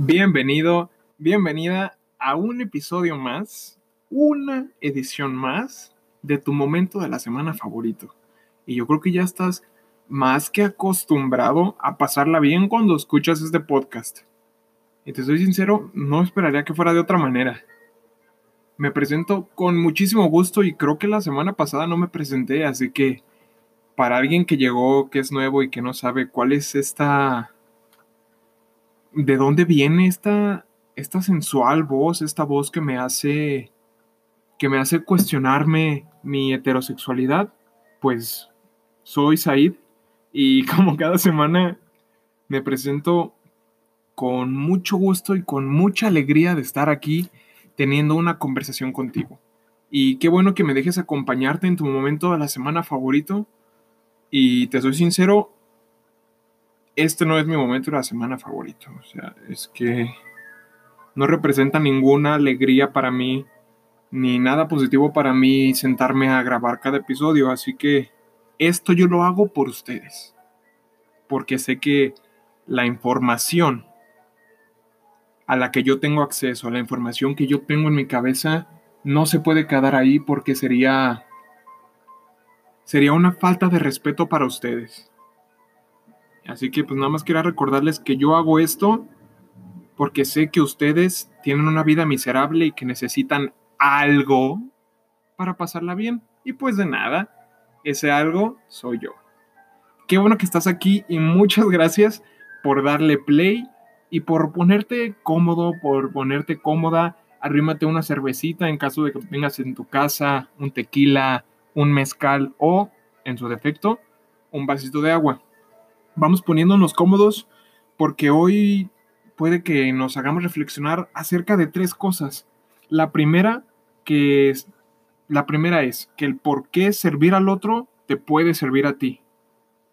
Bienvenido, bienvenida a un episodio más, una edición más de tu momento de la semana favorito. Y yo creo que ya estás más que acostumbrado a pasarla bien cuando escuchas este podcast. Y te soy sincero, no esperaría que fuera de otra manera. Me presento con muchísimo gusto y creo que la semana pasada no me presenté, así que para alguien que llegó, que es nuevo y que no sabe cuál es esta de dónde viene esta, esta sensual voz, esta voz que me hace que me hace cuestionarme mi heterosexualidad, pues soy Said y como cada semana me presento con mucho gusto y con mucha alegría de estar aquí teniendo una conversación contigo. Y qué bueno que me dejes acompañarte en tu momento de la semana favorito. Y te soy sincero, este no es mi momento de la semana favorito. O sea, es que no representa ninguna alegría para mí, ni nada positivo para mí sentarme a grabar cada episodio. Así que esto yo lo hago por ustedes. Porque sé que la información a la que yo tengo acceso, la información que yo tengo en mi cabeza, no se puede quedar ahí porque sería sería una falta de respeto para ustedes. Así que pues nada más quería recordarles que yo hago esto porque sé que ustedes tienen una vida miserable y que necesitan algo para pasarla bien. Y pues de nada, ese algo soy yo. Qué bueno que estás aquí y muchas gracias por darle play y por ponerte cómodo, por ponerte cómoda. Arrímate una cervecita en caso de que tengas en tu casa un tequila, un mezcal o, en su defecto, un vasito de agua vamos poniéndonos cómodos porque hoy puede que nos hagamos reflexionar acerca de tres cosas. La primera que es, la primera es que el por qué servir al otro te puede servir a ti.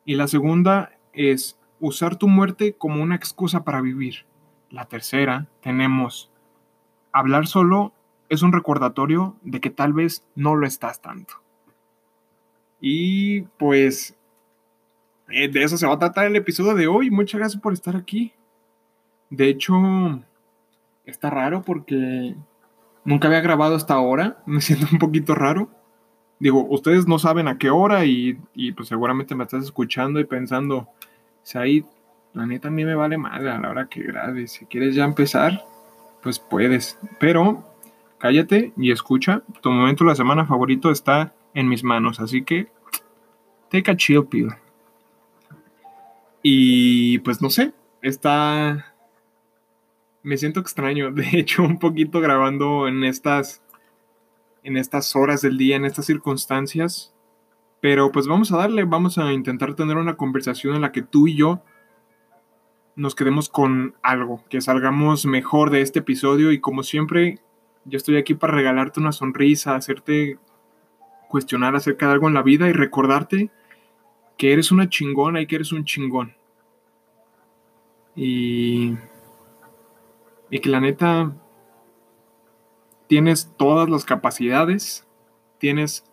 Y la segunda es usar tu muerte como una excusa para vivir. La tercera tenemos hablar solo es un recordatorio de que tal vez no lo estás tanto. Y pues eh, de eso se va a tratar el episodio de hoy. Muchas gracias por estar aquí. De hecho, está raro porque nunca había grabado hasta ahora. Me siento un poquito raro. Digo, ustedes no saben a qué hora y, pues seguramente me estás escuchando y pensando, Said, la neta a mí me vale madre a la hora que grabes. Si quieres ya empezar, pues puedes. Pero cállate y escucha. Tu momento de la semana favorito está en mis manos. Así que, take a chill pill. Y pues no sé, está... Me siento extraño, de hecho, un poquito grabando en estas, en estas horas del día, en estas circunstancias. Pero pues vamos a darle, vamos a intentar tener una conversación en la que tú y yo nos quedemos con algo, que salgamos mejor de este episodio y como siempre, yo estoy aquí para regalarte una sonrisa, hacerte cuestionar acerca de algo en la vida y recordarte que eres una chingona y que eres un chingón. Y, y que la neta tienes todas las capacidades, tienes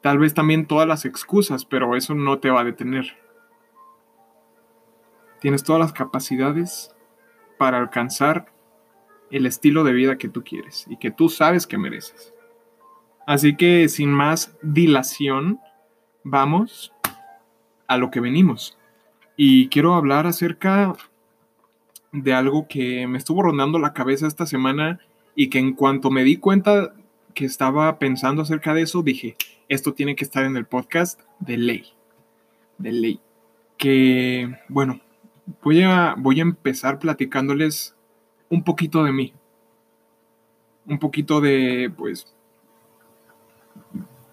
tal vez también todas las excusas, pero eso no te va a detener. Tienes todas las capacidades para alcanzar el estilo de vida que tú quieres y que tú sabes que mereces. Así que sin más dilación, vamos a lo que venimos. Y quiero hablar acerca de algo que me estuvo rondando la cabeza esta semana y que en cuanto me di cuenta que estaba pensando acerca de eso, dije, esto tiene que estar en el podcast de ley. De ley. Que, bueno, voy a, voy a empezar platicándoles un poquito de mí. Un poquito de, pues,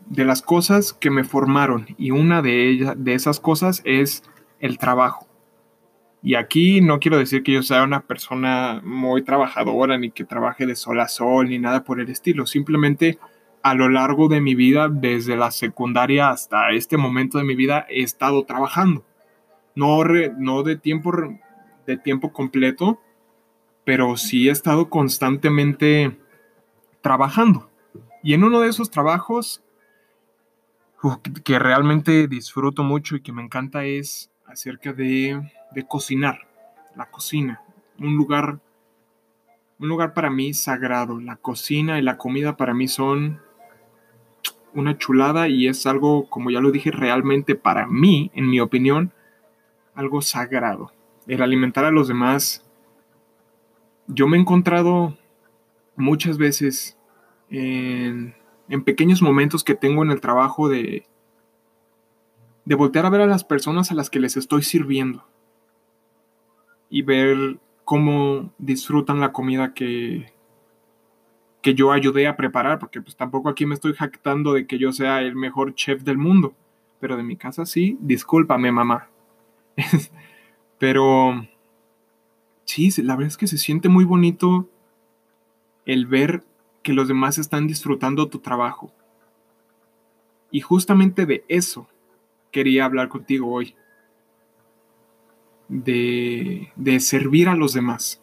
de las cosas que me formaron y una de ellas de esas cosas es el trabajo. Y aquí no quiero decir que yo sea una persona muy trabajadora ni que trabaje de sol a sol ni nada por el estilo, simplemente a lo largo de mi vida, desde la secundaria hasta este momento de mi vida, he estado trabajando. No, no de, tiempo, de tiempo completo, pero sí he estado constantemente trabajando. Y en uno de esos trabajos que realmente disfruto mucho y que me encanta es acerca de, de cocinar, la cocina. un lugar un lugar para mí sagrado. La cocina y la comida para mí son una chulada y es algo, como ya lo dije, realmente para mí, en mi opinión, algo sagrado. El alimentar a los demás. Yo me he encontrado muchas veces en, en pequeños momentos que tengo en el trabajo de, de voltear a ver a las personas a las que les estoy sirviendo y ver cómo disfrutan la comida que, que yo ayudé a preparar, porque pues tampoco aquí me estoy jactando de que yo sea el mejor chef del mundo, pero de mi casa sí, discúlpame mamá. pero sí, la verdad es que se siente muy bonito el ver que los demás están disfrutando tu trabajo. Y justamente de eso quería hablar contigo hoy de, servir a los demás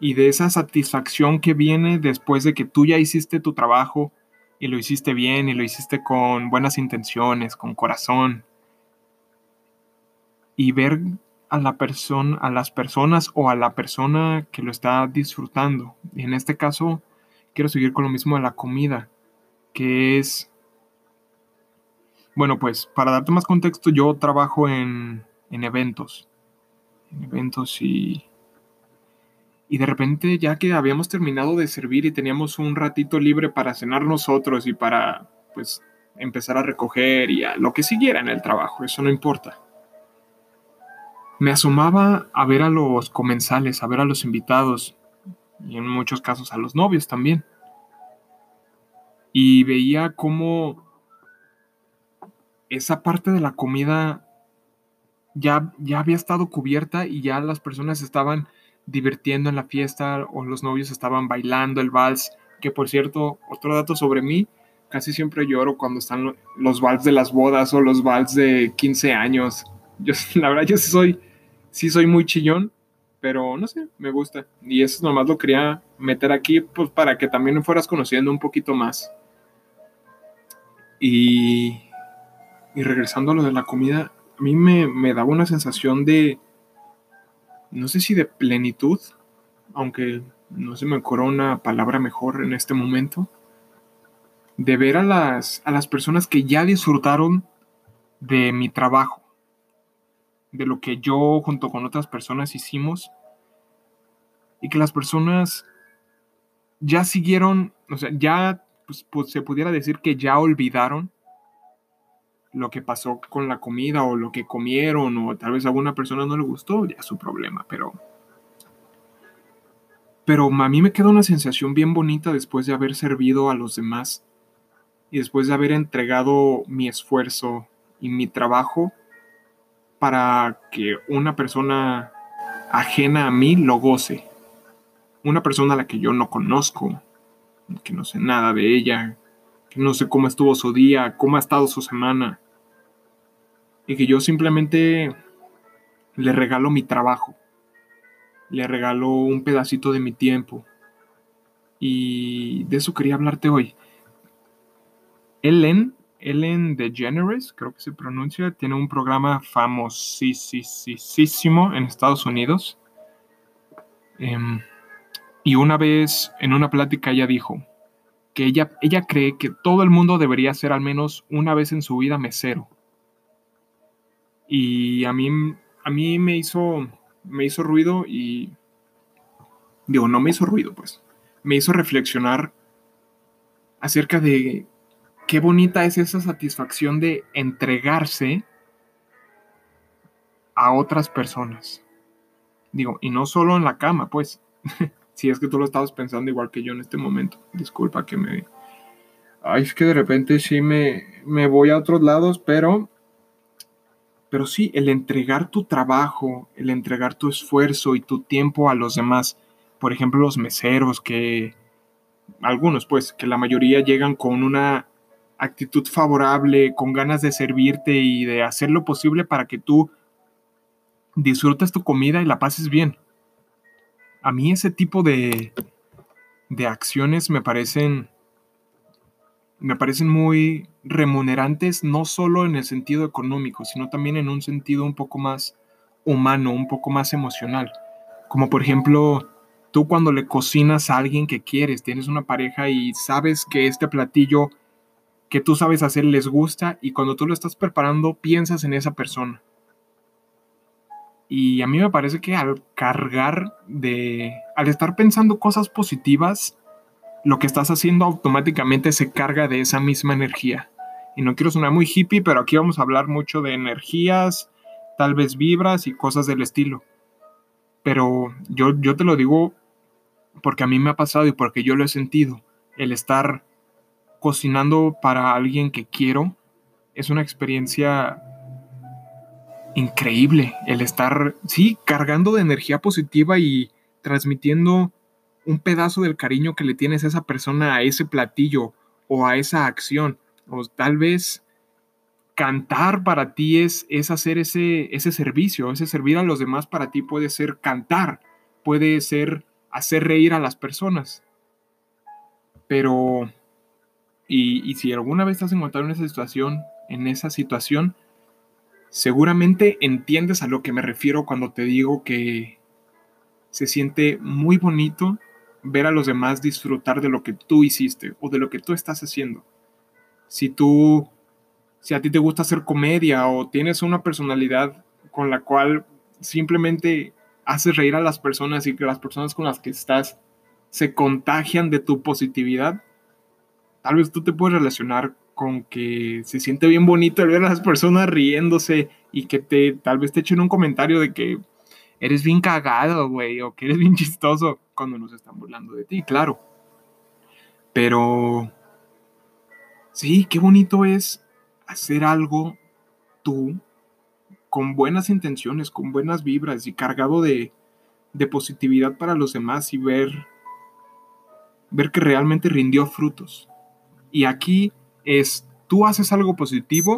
y de esa satisfacción que viene después de que tú ya hiciste tu trabajo y lo hiciste bien y lo hiciste con buenas intenciones, con corazón. Y ver a la persona, a las personas o a la persona que lo está disfrutando. Y en este caso, quiero seguir con lo mismo de la comida, que es bueno, pues para darte más contexto, yo trabajo en, en eventos. En eventos y. Y de repente, ya que habíamos terminado de servir y teníamos un ratito libre para cenar nosotros y para, pues, empezar a recoger y a lo que siguiera en el trabajo, eso no importa. Me asomaba a ver a los comensales, a ver a los invitados y en muchos casos a los novios también. Y veía cómo esa parte de la comida ya, ya había estado cubierta y ya las personas estaban divirtiendo en la fiesta o los novios estaban bailando el vals, que por cierto, otro dato sobre mí, casi siempre lloro cuando están los vals de las bodas o los vals de 15 años. Yo, la verdad, yo soy, sí soy muy chillón, pero no sé, me gusta. Y eso nomás lo quería meter aquí, pues para que también me fueras conociendo un poquito más. Y, y regresando a lo de la comida, a mí me, daba una sensación de, no sé si de plenitud, aunque no se me ocurre una palabra mejor en este momento, de ver a las, a las personas que ya disfrutaron de mi trabajo, de lo que yo junto con otras personas hicimos, y que las personas ya siguieron, o sea, ya pues, pues se pudiera decir que ya olvidaron lo que pasó con la comida o lo que comieron o tal vez a alguna persona no le gustó, ya su problema, pero... Pero a mí me queda una sensación bien bonita después de haber servido a los demás y después de haber entregado mi esfuerzo y mi trabajo para que una persona ajena a mí lo goce. Una persona a la que yo no conozco, que no sé nada de ella, que no sé cómo estuvo su día, cómo ha estado su semana, y que yo simplemente le regalo mi trabajo, le regalo un pedacito de mi tiempo. Y de eso quería hablarte hoy. Ellen, Ellen DeGeneres, creo que se pronuncia, tiene un programa famosísimo en Estados Unidos. Em, y una vez en una plática ella dijo que ella, ella cree que todo el mundo debería ser al menos una vez en su vida mesero y a mí, a mí me, hizo, me hizo ruido y... Digo, no me hizo ruido, pues. Me hizo reflexionar acerca de qué bonita es esa satisfacción de entregarse a otras personas. Digo, y no solo en la cama, pues. si es que tú lo estabas pensando igual que yo en este momento. Disculpa que me... Ay, es que de repente sí me, me voy a otros lados, pero pero sí, el entregar tu trabajo, el entregar tu esfuerzo y tu tiempo a los demás, por ejemplo, los meseros, que algunos, pues, que la mayoría llegan con una actitud favorable, con ganas de servirte y de hacer lo posible para que tú disfrutes tu comida y la pases bien. A mí ese tipo de, de acciones me parecen me parecen muy remunerantes, no solo en el sentido económico, sino también en un sentido un poco más humano, un poco más emocional. Como por ejemplo, tú cuando le cocinas a alguien que quieres, tienes una pareja y sabes que este platillo que tú sabes hacer les gusta y cuando tú lo estás preparando piensas en esa persona. Y a mí me parece que al cargar de, al estar pensando cosas positivas, lo que estás haciendo automáticamente se carga de esa misma energía. Y no quiero sonar muy hippie, pero aquí vamos a hablar mucho de energías, tal vez vibras y cosas del estilo. Pero yo, yo te lo digo porque a mí me ha pasado y porque yo lo he sentido. El estar cocinando para alguien que quiero es una experiencia increíble. El estar, sí, cargando de energía positiva y transmitiendo un pedazo del cariño que le tienes a esa persona, a ese platillo o a esa acción. O tal vez cantar para ti es, es hacer ese, ese servicio, ese servir a los demás para ti puede ser cantar, puede ser hacer reír a las personas. Pero y, si alguna vez estás encontrado en esa situación, en esa situación, seguramente entiendes a lo que me refiero cuando te digo que se siente muy bonito ver a los demás disfrutar de lo que tú hiciste o de lo que tú estás haciendo. Si tú, si a ti te gusta hacer comedia o tienes una personalidad con la cual simplemente haces reír a las personas y que las personas con las que estás se contagian de tu positividad, tal vez tú te puedes relacionar con que se siente bien bonito el ver a las personas riéndose y que te tal vez te echen un comentario de que eres bien cagado, güey, o que eres bien chistoso cuando nos están burlando de ti, claro. Pero sí, qué bonito es hacer algo tú con buenas intenciones, con buenas vibras y cargado de, de positividad para los demás y ver ver que realmente rindió frutos. Y aquí es, tú haces algo positivo,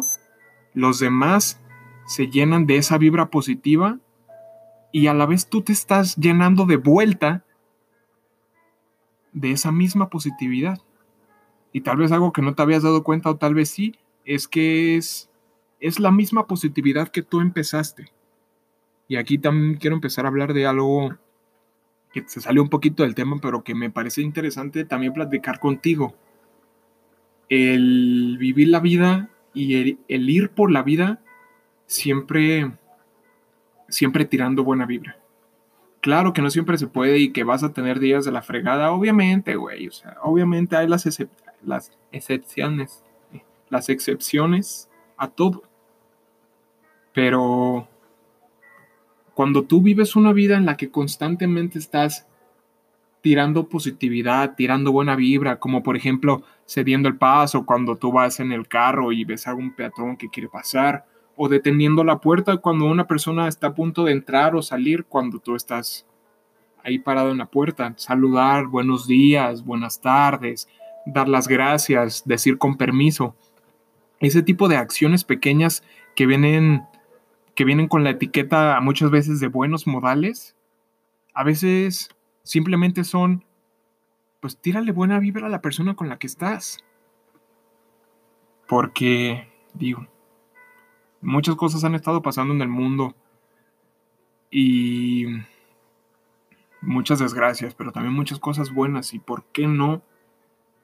los demás se llenan de esa vibra positiva y a la vez tú te estás llenando de vuelta de esa misma positividad. Y tal vez algo que no te habías dado cuenta o tal vez sí, es que es, es la misma positividad que tú empezaste. Y aquí también quiero empezar a hablar de algo que se salió un poquito del tema, pero que me parece interesante también platicar contigo el vivir la vida y el, ir por la vida siempre, siempre tirando buena vibra. Claro que no siempre se puede y que vas a tener días de la fregada, obviamente, güey. O sea, obviamente hay las, las excepciones, las excepciones a todo. Pero cuando tú vives una vida en la que constantemente estás tirando positividad, tirando buena vibra, como por ejemplo cediendo el paso cuando tú vas en el carro y ves a algún peatón que quiere pasar, o deteniendo la puerta cuando una persona está a punto de entrar o salir cuando tú estás ahí parado en la puerta, saludar, buenos días, buenas tardes, dar las gracias, decir con permiso. Ese tipo de acciones pequeñas que vienen que vienen con la etiqueta muchas veces de buenos modales, a veces Simplemente son, pues tírale buena vibra a la persona con la que estás. Porque, digo, muchas cosas han estado pasando en el mundo y muchas desgracias, pero también muchas cosas buenas. ¿Y por qué no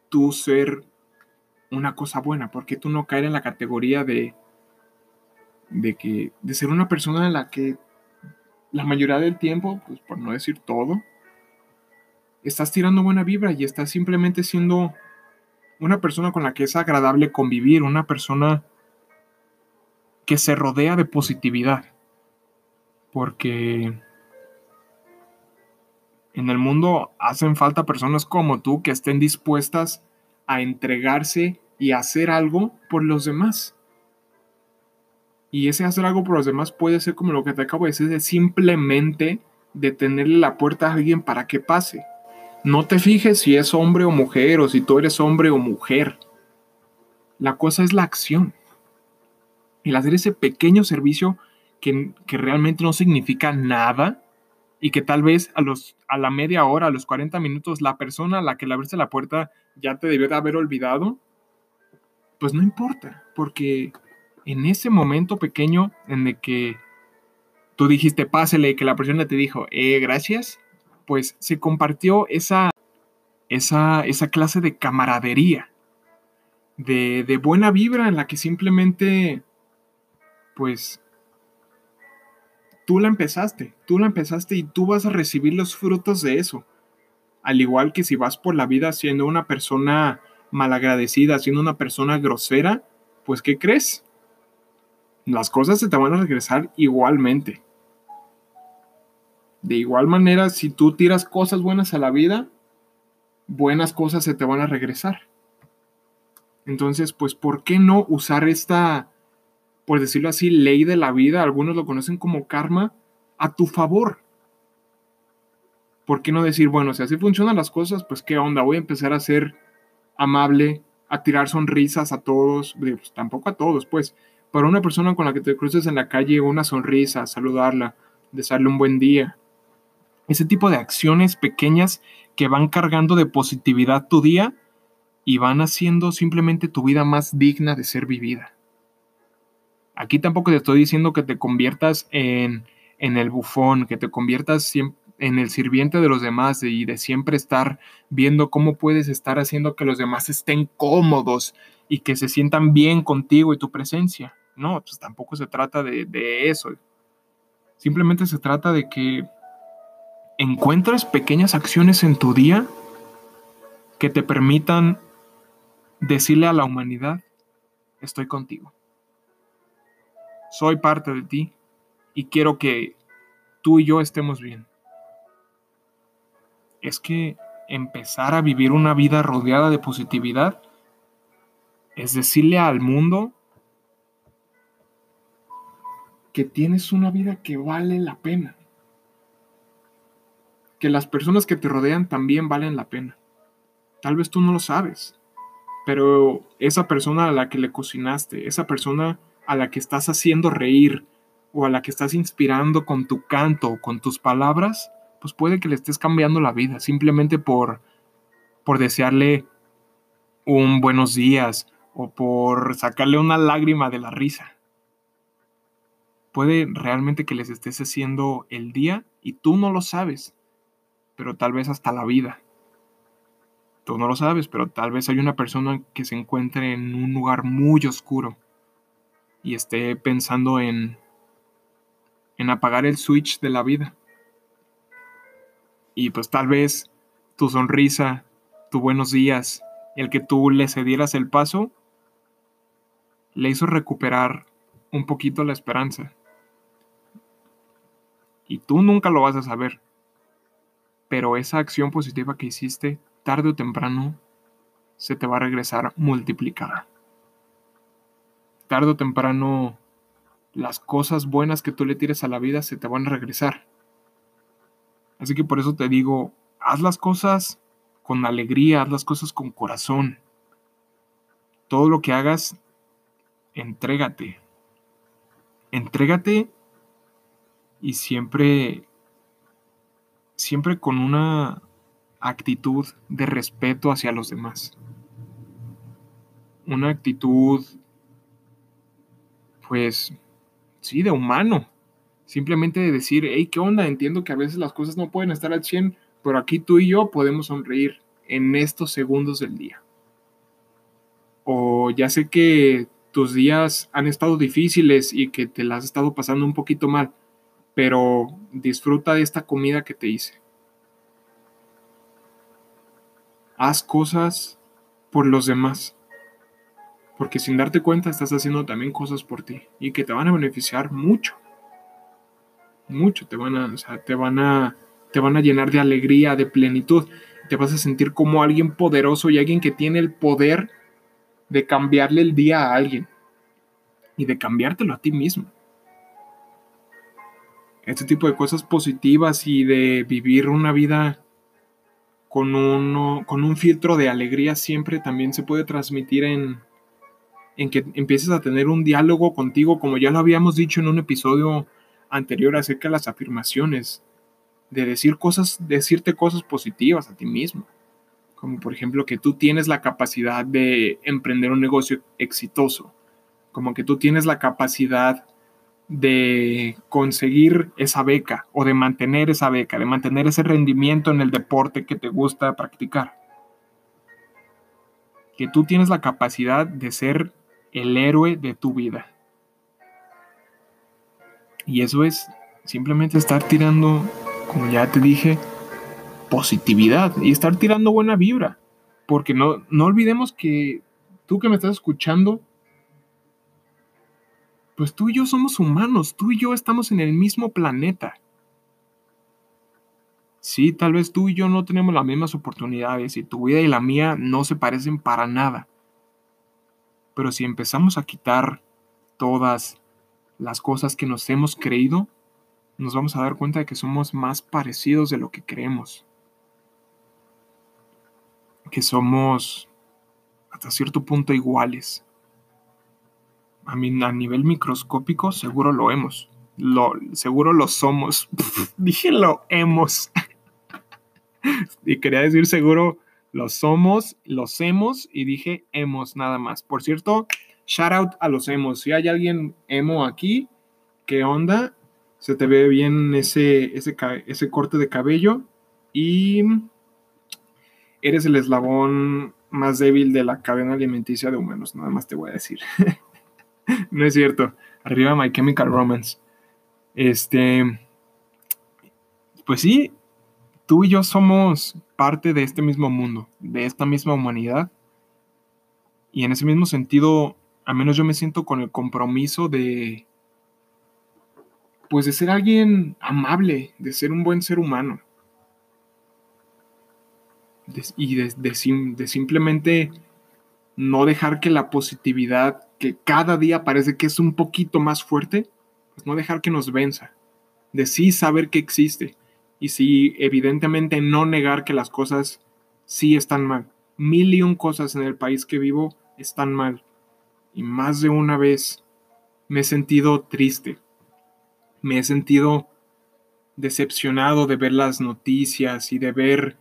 tú ser una cosa buena? ¿Por qué tú no caer en la categoría de, de, que, de ser una persona en la que la mayoría del tiempo, pues por no decir todo, estás tirando buena vibra y estás simplemente siendo una persona con la que es agradable convivir, una persona que se rodea de positividad. Porque en el mundo hacen falta personas como tú que estén dispuestas a entregarse y hacer algo por los demás. Y ese hacer algo por los demás puede ser como lo que te acabo de decir, de simplemente detenerle la puerta a alguien para que pase. No te fijes si es hombre o mujer o si tú eres hombre o mujer. La cosa es la acción. El hacer ese pequeño servicio que, realmente no significa nada y que tal vez a, los, a la media hora, a los 40 minutos, la persona a la que le abriste la puerta ya te debió de haber olvidado, pues no importa, porque en ese momento pequeño en el que tú dijiste pásele, que la persona te dijo, eh, gracias, pues se compartió esa, esa, esa clase de camaradería, de, de buena vibra en la que simplemente, pues, tú la empezaste, tú la empezaste y tú vas a recibir los frutos de eso. Al igual que si vas por la vida siendo una persona malagradecida, siendo una persona grosera, pues ¿qué crees? Las cosas se te van a regresar igualmente. De igual manera, si tú tiras cosas buenas a la vida, buenas cosas se te van a regresar. Entonces, pues, ¿por qué no usar esta, por decirlo así, ley de la vida? Algunos lo conocen como karma, a tu favor. ¿Por qué no decir, bueno, si así funcionan las cosas, pues qué onda, voy a empezar a ser amable, a tirar sonrisas a todos, pues, tampoco a todos, pues, para una persona con la que te cruces en la calle, una sonrisa, saludarla, desearle un buen día. Ese tipo de acciones pequeñas que van cargando de positividad tu día y van haciendo simplemente tu vida más digna de ser vivida. Aquí tampoco te estoy diciendo que te conviertas en, en el bufón, que te conviertas en el sirviente de los demás y de siempre estar viendo cómo puedes estar haciendo que los demás estén cómodos y que se sientan bien contigo y tu presencia. No, pues tampoco se trata de, de eso. Simplemente se trata de que encuentres pequeñas acciones en tu día que te permitan decirle a la humanidad, estoy contigo. Soy parte de ti y quiero que tú y yo estemos bien. Es que empezar a vivir una vida rodeada de positividad es decirle al mundo que tienes una vida que vale la pena. Que las personas que te rodean también valen la pena. Tal vez tú no lo sabes, pero esa persona a la que le cocinaste, esa persona a la que estás haciendo reír o a la que estás inspirando con tu canto o con tus palabras, pues puede que le estés cambiando la vida simplemente por por desearle un buenos días o por sacarle una lágrima de la risa. Puede realmente que les estés haciendo el día y tú no lo sabes, pero tal vez hasta la vida. Tú no lo sabes, pero tal vez hay una persona que se encuentre en un lugar muy oscuro y esté pensando en en apagar el switch de la vida. Y pues tal vez tu sonrisa, tu buenos días, el que tú le cedieras el paso, le hizo recuperar un poquito la esperanza. Y tú nunca lo vas a saber. Pero esa acción positiva que hiciste, tarde o temprano, se te va a regresar multiplicada. Tarde o temprano, las cosas buenas que tú le tires a la vida se te van a regresar. Así que por eso te digo, haz las cosas con alegría, haz las cosas con corazón. Todo lo que hagas, entrégate. Entrégate y siempre, siempre con una actitud de respeto hacia los demás. Una actitud, pues, sí, de humano. Simplemente de decir, hey, ¿qué onda? Entiendo que a veces las cosas no pueden estar al 100, pero aquí tú y yo podemos sonreír en estos segundos del día. O ya sé que tus días han estado difíciles y que te las has estado pasando un poquito mal, pero disfruta de esta comida que te hice. Haz cosas por los demás, porque sin darte cuenta estás haciendo también cosas por ti y que te van a beneficiar mucho. Mucho, te van a, te van a, te van a llenar de alegría, de plenitud. Te vas a sentir como alguien poderoso y alguien que tiene el poder de cambiarle el día a alguien y de cambiártelo a ti mismo. Este tipo de cosas positivas y de vivir una vida con, con un filtro de alegría siempre también se puede transmitir en, en que empieces a tener un diálogo contigo, como ya lo habíamos dicho en un episodio anterior acerca de las afirmaciones, de decir cosas, decirte cosas positivas a ti mismo. Como por ejemplo que tú tienes la capacidad de emprender un negocio exitoso, como que tú tienes la capacidad de conseguir esa beca o de mantener esa beca, de mantener ese rendimiento en el deporte que te gusta practicar. Que tú tienes la capacidad de ser el héroe de tu vida. Y eso es simplemente estar tirando, como ya te dije, positividad y estar tirando buena vibra. Porque no, no olvidemos que tú que me estás escuchando, pues tú y yo somos humanos, tú y yo estamos en el mismo planeta. Sí, tal vez tú y yo no tenemos las mismas oportunidades y tu vida y la mía no se parecen para nada. Pero si empezamos a quitar todas las cosas que nos hemos creído, nos vamos a dar cuenta de que somos más parecidos de lo que creemos. Que somos hasta cierto punto iguales a, mí, a nivel microscópico seguro lo hemos. Lo, seguro lo somos. Dije lo hemos. y quería decir seguro lo somos, los hemos y dije hemos nada más. Por cierto, shout out a los hemos. Si hay alguien emo aquí, ¿qué onda? Se te ve bien ese, ese, ese corte de cabello y eres el eslabón más débil de la cadena alimenticia de humanos, nada más te voy a decir. no es cierto. Arriba My Chemical Romance. Este. Pues sí, tú y yo somos parte de este mismo mundo, de esta misma humanidad. Y en ese mismo sentido, al menos yo me siento con el compromiso de. Pues de ser alguien amable, de ser un buen ser humano. y de, de simplemente no dejar que la positividad que cada día parece que es un poquito más fuerte, pues no dejar que nos venza, de sí saber que existe y sí evidentemente no negar que las cosas sí están mal. Mil y un cosas en el país que vivo están mal y más de una vez me he sentido triste, me he sentido decepcionado de ver las noticias y de ver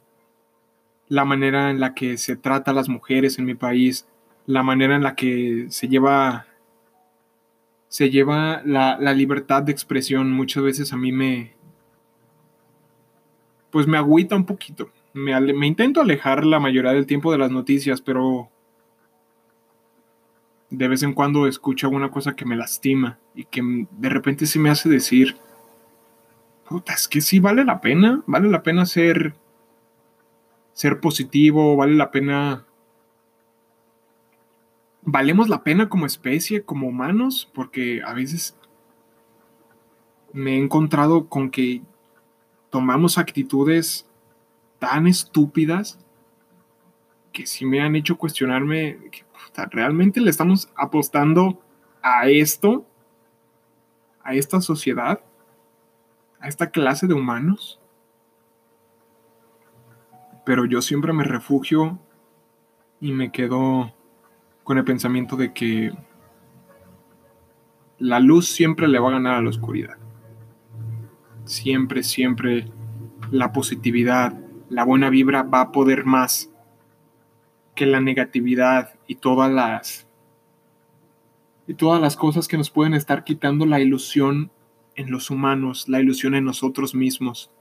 la manera en la que se trata a las mujeres en mi país, la manera en la que se lleva se lleva la, libertad de expresión muchas veces a mí me pues me agüita un poquito. Me, me intento alejar la mayoría del tiempo de las noticias pero de vez en cuando escucho alguna cosa que me lastima y que de repente se me hace decir puta, es que sí vale la pena, vale la pena ser ser positivo, vale la pena valemos la pena como especie, como humanos, porque a veces me he encontrado con que tomamos actitudes tan estúpidas que sí me han hecho cuestionarme, que, ¿realmente le estamos apostando a esto? ¿A esta sociedad? ¿A esta clase de humanos? Pero yo siempre me refugio y me quedo con el pensamiento de que la luz siempre le va a ganar a la oscuridad. Siempre, siempre la positividad, la buena vibra va a poder más que la negatividad y todas las y todas las cosas que nos pueden estar quitando la ilusión en los humanos, la ilusión en nosotros mismos.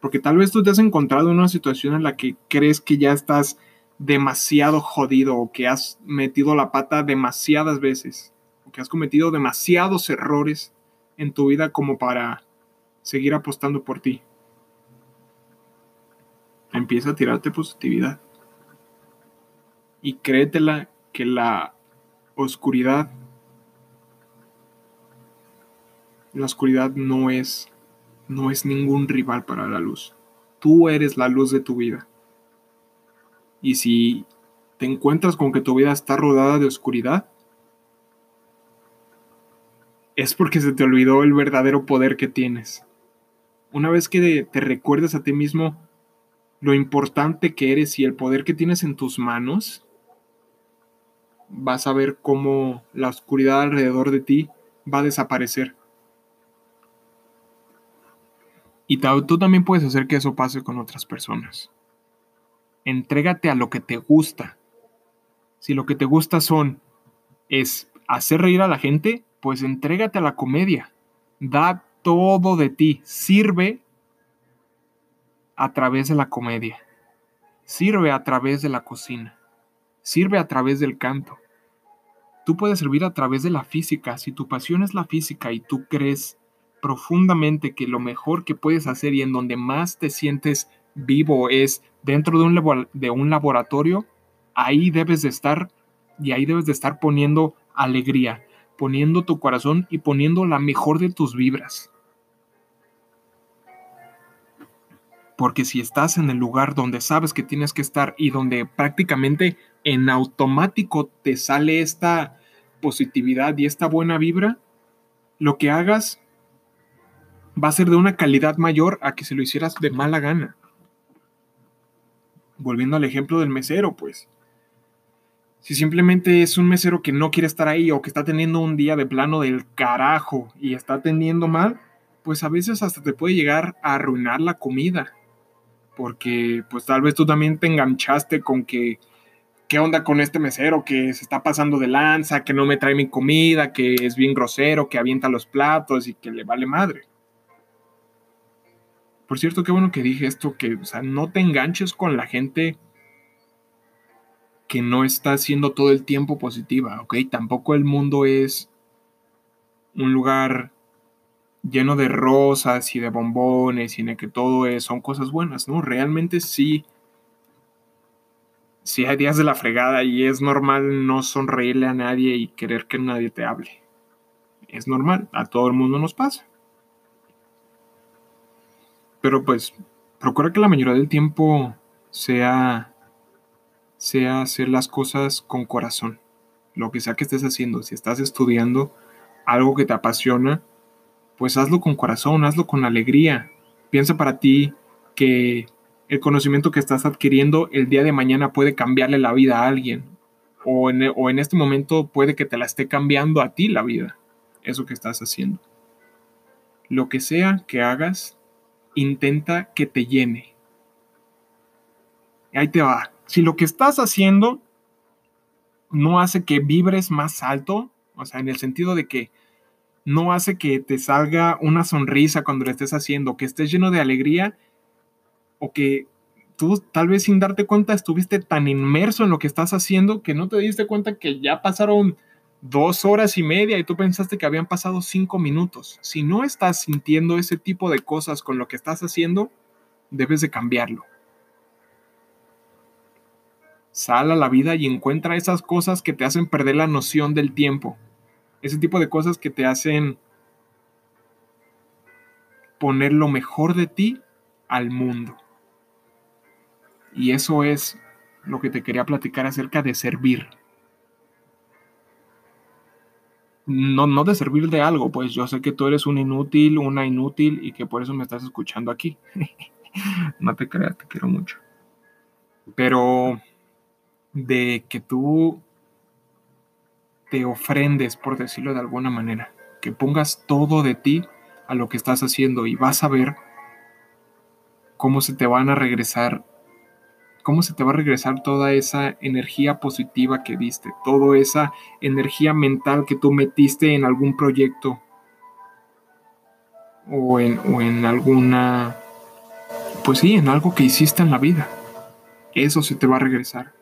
Porque tal vez tú te has encontrado en una situación en la que crees que ya estás demasiado jodido o que has metido la pata demasiadas veces o que has cometido demasiados errores en tu vida como para seguir apostando por ti. Empieza a tirarte positividad. Y créetela que la oscuridad, la oscuridad no es, no es ningún rival para la luz. Tú eres la luz de tu vida. Y si te encuentras con que tu vida está rodada de oscuridad, es porque se te olvidó el verdadero poder que tienes. Una vez que te recuerdes a ti mismo lo importante que eres y el poder que tienes en tus manos, vas a ver cómo la oscuridad alrededor de ti va a desaparecer. Y tú también puedes hacer que eso pase con otras personas entrégate a lo que te gusta. Si lo que te gusta son es hacer reír a la gente, pues entrégate a la comedia. Da todo de ti. Sirve a través de la comedia. Sirve a través de la cocina. Sirve a través del canto. Tú puedes servir a través de la física. Si tu pasión es la física y tú crees profundamente que lo mejor que puedes hacer y en donde más te sientes vivo es dentro de un, de un laboratorio, ahí debes de estar y ahí debes de estar poniendo alegría, poniendo tu corazón y poniendo la mejor de tus vibras. Porque si estás en el lugar donde sabes que tienes que estar y donde prácticamente en automático te sale esta positividad y esta buena vibra, lo que hagas va a ser de una calidad mayor a que si lo hicieras de mala gana. Volviendo al ejemplo del mesero, pues. Si simplemente es un mesero que no quiere estar ahí o que está teniendo un día de plano del carajo y está atendiendo mal, pues a veces hasta te puede llegar a arruinar la comida porque pues tal vez tú también te enganchaste con que qué onda con este mesero que se está pasando de lanza, que no me trae mi comida, que es bien grosero, que avienta los platos y que le vale madre. Por cierto, qué bueno que dije esto, que o sea, no te enganches con la gente que no está siendo todo el tiempo positiva, ¿ok? Tampoco el mundo es un lugar lleno de rosas y de bombones y de que todo es, son cosas buenas, ¿no? Realmente sí, sí hay días de la fregada y es normal no sonreírle a nadie y querer que nadie te hable. Es normal, a todo el mundo nos pasa. Pero pues, procura que la mayoría del tiempo sea, sea hacer las cosas con corazón. Lo que sea que estés haciendo, si estás estudiando algo que te apasiona, pues hazlo con corazón, hazlo con alegría. Piensa para ti que el conocimiento que estás adquiriendo el día de mañana puede cambiarle la vida a alguien. O en, o en este momento puede que te la esté cambiando a ti la vida. Eso que estás haciendo. Lo que sea que hagas, intenta que te llene. ahí te va. Si lo que estás haciendo no hace que vibres más alto, o sea, en el sentido de que no hace que te salga una sonrisa cuando lo estés haciendo, que estés lleno de alegría o que tú tal vez sin darte cuenta estuviste tan inmerso en lo que estás haciendo que no te diste cuenta que ya pasaron dos horas y media y tú pensaste que habían pasado cinco minutos. Si no estás sintiendo ese tipo de cosas con lo que estás haciendo, debes de cambiarlo. Sal a la vida y encuentra esas cosas que te hacen perder la noción del tiempo ese tipo de cosas que te hacen poner lo mejor de ti al mundo. Y eso es lo que te quería platicar acerca de servir. No, no de servir de algo, pues yo sé que tú eres un inútil, una inútil y que por eso me estás escuchando aquí. no te creas, te quiero mucho. Pero de que tú te ofrendes, por decirlo de alguna manera, que pongas todo de ti a lo que estás haciendo y vas a ver cómo se te van a regresar, cómo se te va a regresar toda esa energía positiva que diste, toda esa energía mental que tú metiste en algún proyecto o en, o en alguna, pues sí, en algo que hiciste en la vida. Eso se te va a regresar.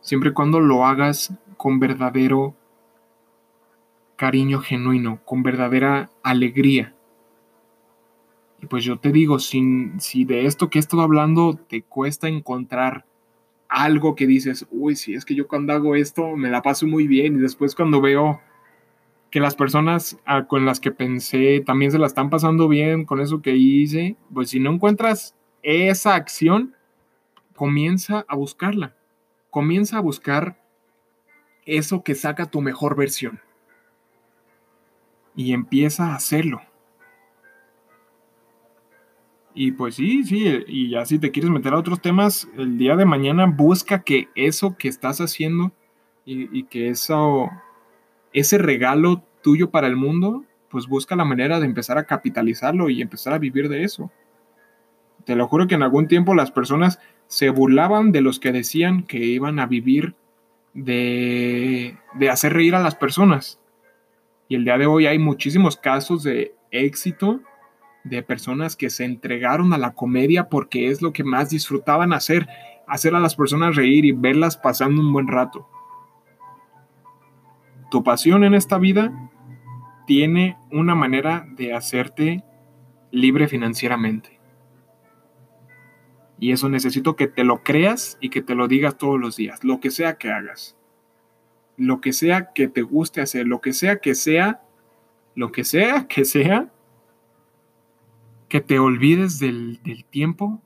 Siempre y cuando lo hagas con verdadero cariño genuino, con verdadera alegría. Pues yo te digo, si, si de esto que he estado hablando te cuesta encontrar algo que dices, uy, si es que yo cuando hago esto me la paso muy bien y después cuando veo que las personas ah, con las que pensé también se la están pasando bien con eso que hice, pues si no encuentras esa acción, comienza a buscarla. Comienza a buscar eso que saca tu mejor versión. Y empieza a hacerlo. Y pues sí, sí, y ya si te quieres meter a otros temas, el día de mañana busca que eso que estás haciendo y, que eso, ese regalo tuyo para el mundo, pues busca la manera de empezar a capitalizarlo y empezar a vivir de eso. Te lo juro que en algún tiempo las personas se burlaban de los que decían que iban a vivir de, hacer reír a las personas. Y el día de hoy hay muchísimos casos de éxito de personas que se entregaron a la comedia porque es lo que más disfrutaban hacer, hacer a las personas reír y verlas pasando un buen rato. Tu pasión en esta vida tiene una manera de hacerte libre financieramente. Y eso necesito que te lo creas y que te lo digas todos los días, lo que sea que hagas. Lo que sea que te guste hacer, lo que sea que sea, lo que sea que sea, que te olvides del, del tiempo,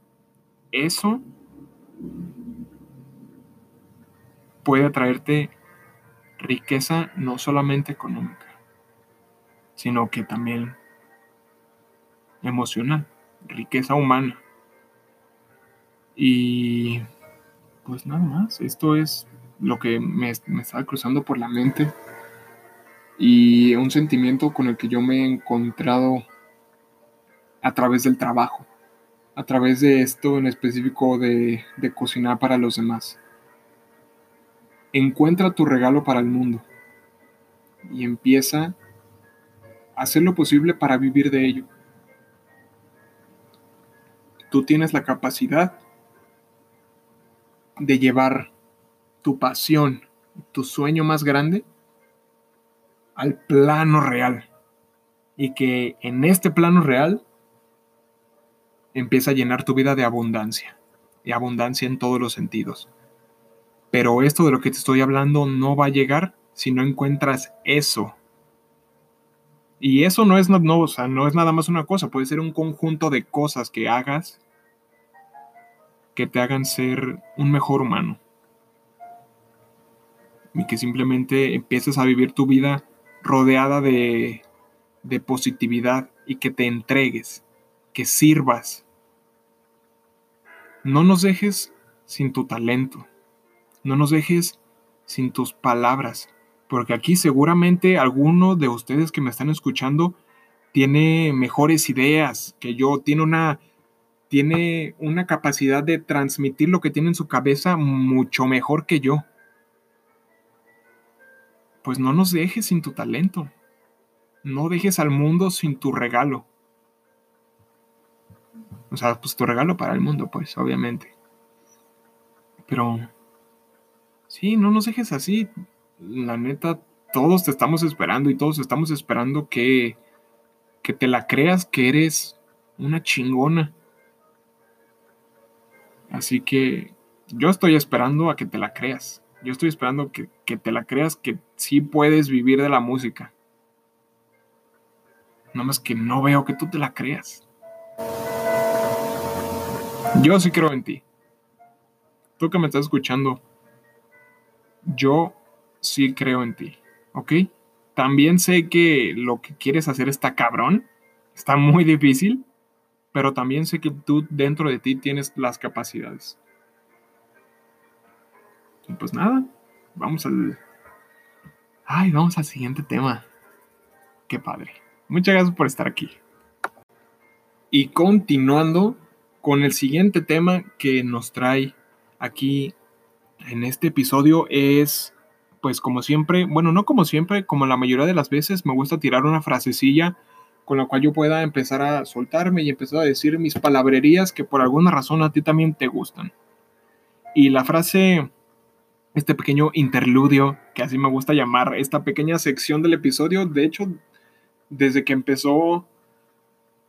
eso puede traerte riqueza no solamente económica, sino que también emocional, riqueza humana. Y pues nada más, esto es lo que me, me estaba cruzando por la mente y un sentimiento con el que yo me he encontrado a través del trabajo, a través de esto en específico de, cocinar para los demás. Encuentra tu regalo para el mundo y empieza a hacer lo posible para vivir de ello. Tú tienes la capacidad de llevar tu pasión, tu sueño más grande al plano real. Y que en este plano real empieza a llenar tu vida de abundancia. Y abundancia en todos los sentidos. Pero esto de lo que te estoy hablando no va a llegar si no encuentras eso. Y eso no es, no, no es nada más una cosa, puede ser un conjunto de cosas que hagas que te hagan ser un mejor humano. Y que simplemente empieces a vivir tu vida rodeada de, de positividad y que te entregues, sirvas. No nos dejes sin tu talento. No nos dejes sin tus palabras, porque aquí seguramente alguno de ustedes que me están escuchando tiene mejores ideas que yo, tiene una, tiene una capacidad de transmitir lo que tiene en su cabeza mucho mejor que yo. Pues no nos dejes sin tu talento. No dejes al mundo sin tu regalo. O sea, pues tu regalo para el mundo, pues, obviamente. Pero Sí, no nos dejes así. La neta, todos te estamos esperando y todos estamos esperando que, que te la creas que eres una chingona. Así que yo estoy esperando a que te la creas. Yo estoy esperando que, que te la creas que sí puedes vivir de la música. Nada más que no veo que tú te la creas. Yo sí creo en ti. Tú que me estás escuchando, yo sí creo en ti, ¿ok? También sé que lo que quieres hacer está cabrón, está muy difícil, pero también sé que tú dentro de ti tienes las capacidades. Y pues nada, vamos al... Ay, vamos al siguiente tema. Qué padre. Muchas gracias por estar aquí. Y continuando con el siguiente tema que nos trae aquí en este episodio es, pues como siempre, bueno, no como siempre, como la mayoría de las veces, me gusta tirar una frasecilla con la cual yo pueda empezar a soltarme y empezar a decir mis palabrerías que por alguna razón a ti también te gustan. Y la frase, este pequeño interludio, que así me gusta llamar, esta pequeña sección del episodio, de hecho, desde que empezó